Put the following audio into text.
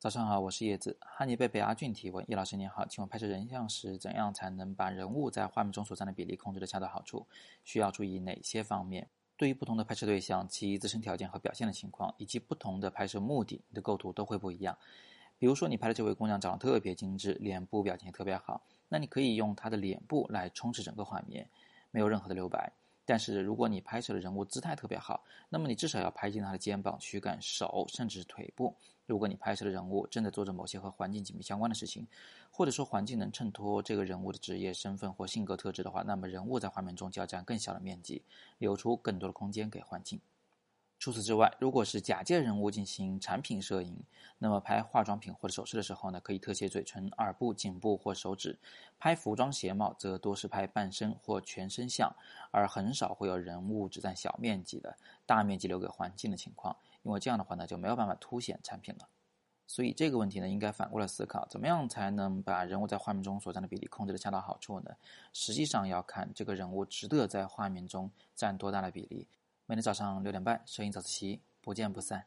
早上好，我是叶子。哈尼贝贝阿俊提问：叶老师您好，请问拍摄人像时，怎样才能把人物在画面中所占的比例控制得恰到好处？需要注意哪些方面？对于不同的拍摄对象，其自身条件和表现的情况，以及不同的拍摄目的，你的构图都会不一样。比如说，你拍的这位姑娘长得特别精致，脸部表情也特别好，那你可以用她的脸部来充斥整个画面，没有任何的留白。但是，如果你拍摄的人物姿态特别好，那么你至少要拍进他的肩膀、躯干、手，甚至是腿部。如果你拍摄的人物正在做着某些和环境紧密相关的事情，或者说环境能衬托这个人物的职业身份或性格特质的话，那么人物在画面中就要占更小的面积，留出更多的空间给环境。除此之外，如果是假借人物进行产品摄影，那么拍化妆品或者首饰的时候呢，可以特写嘴唇、耳部、颈部或手指；拍服装鞋帽则多是拍半身或全身像，而很少会有人物只占小面积的、大面积留给环境的情况。因为这样的话呢，就没有办法凸显产品了。所以这个问题呢，应该反过来思考：怎么样才能把人物在画面中所占的比例控制的恰到好处呢？实际上要看这个人物值得在画面中占多大的比例。每天早上六点半，摄影早自习，不见不散。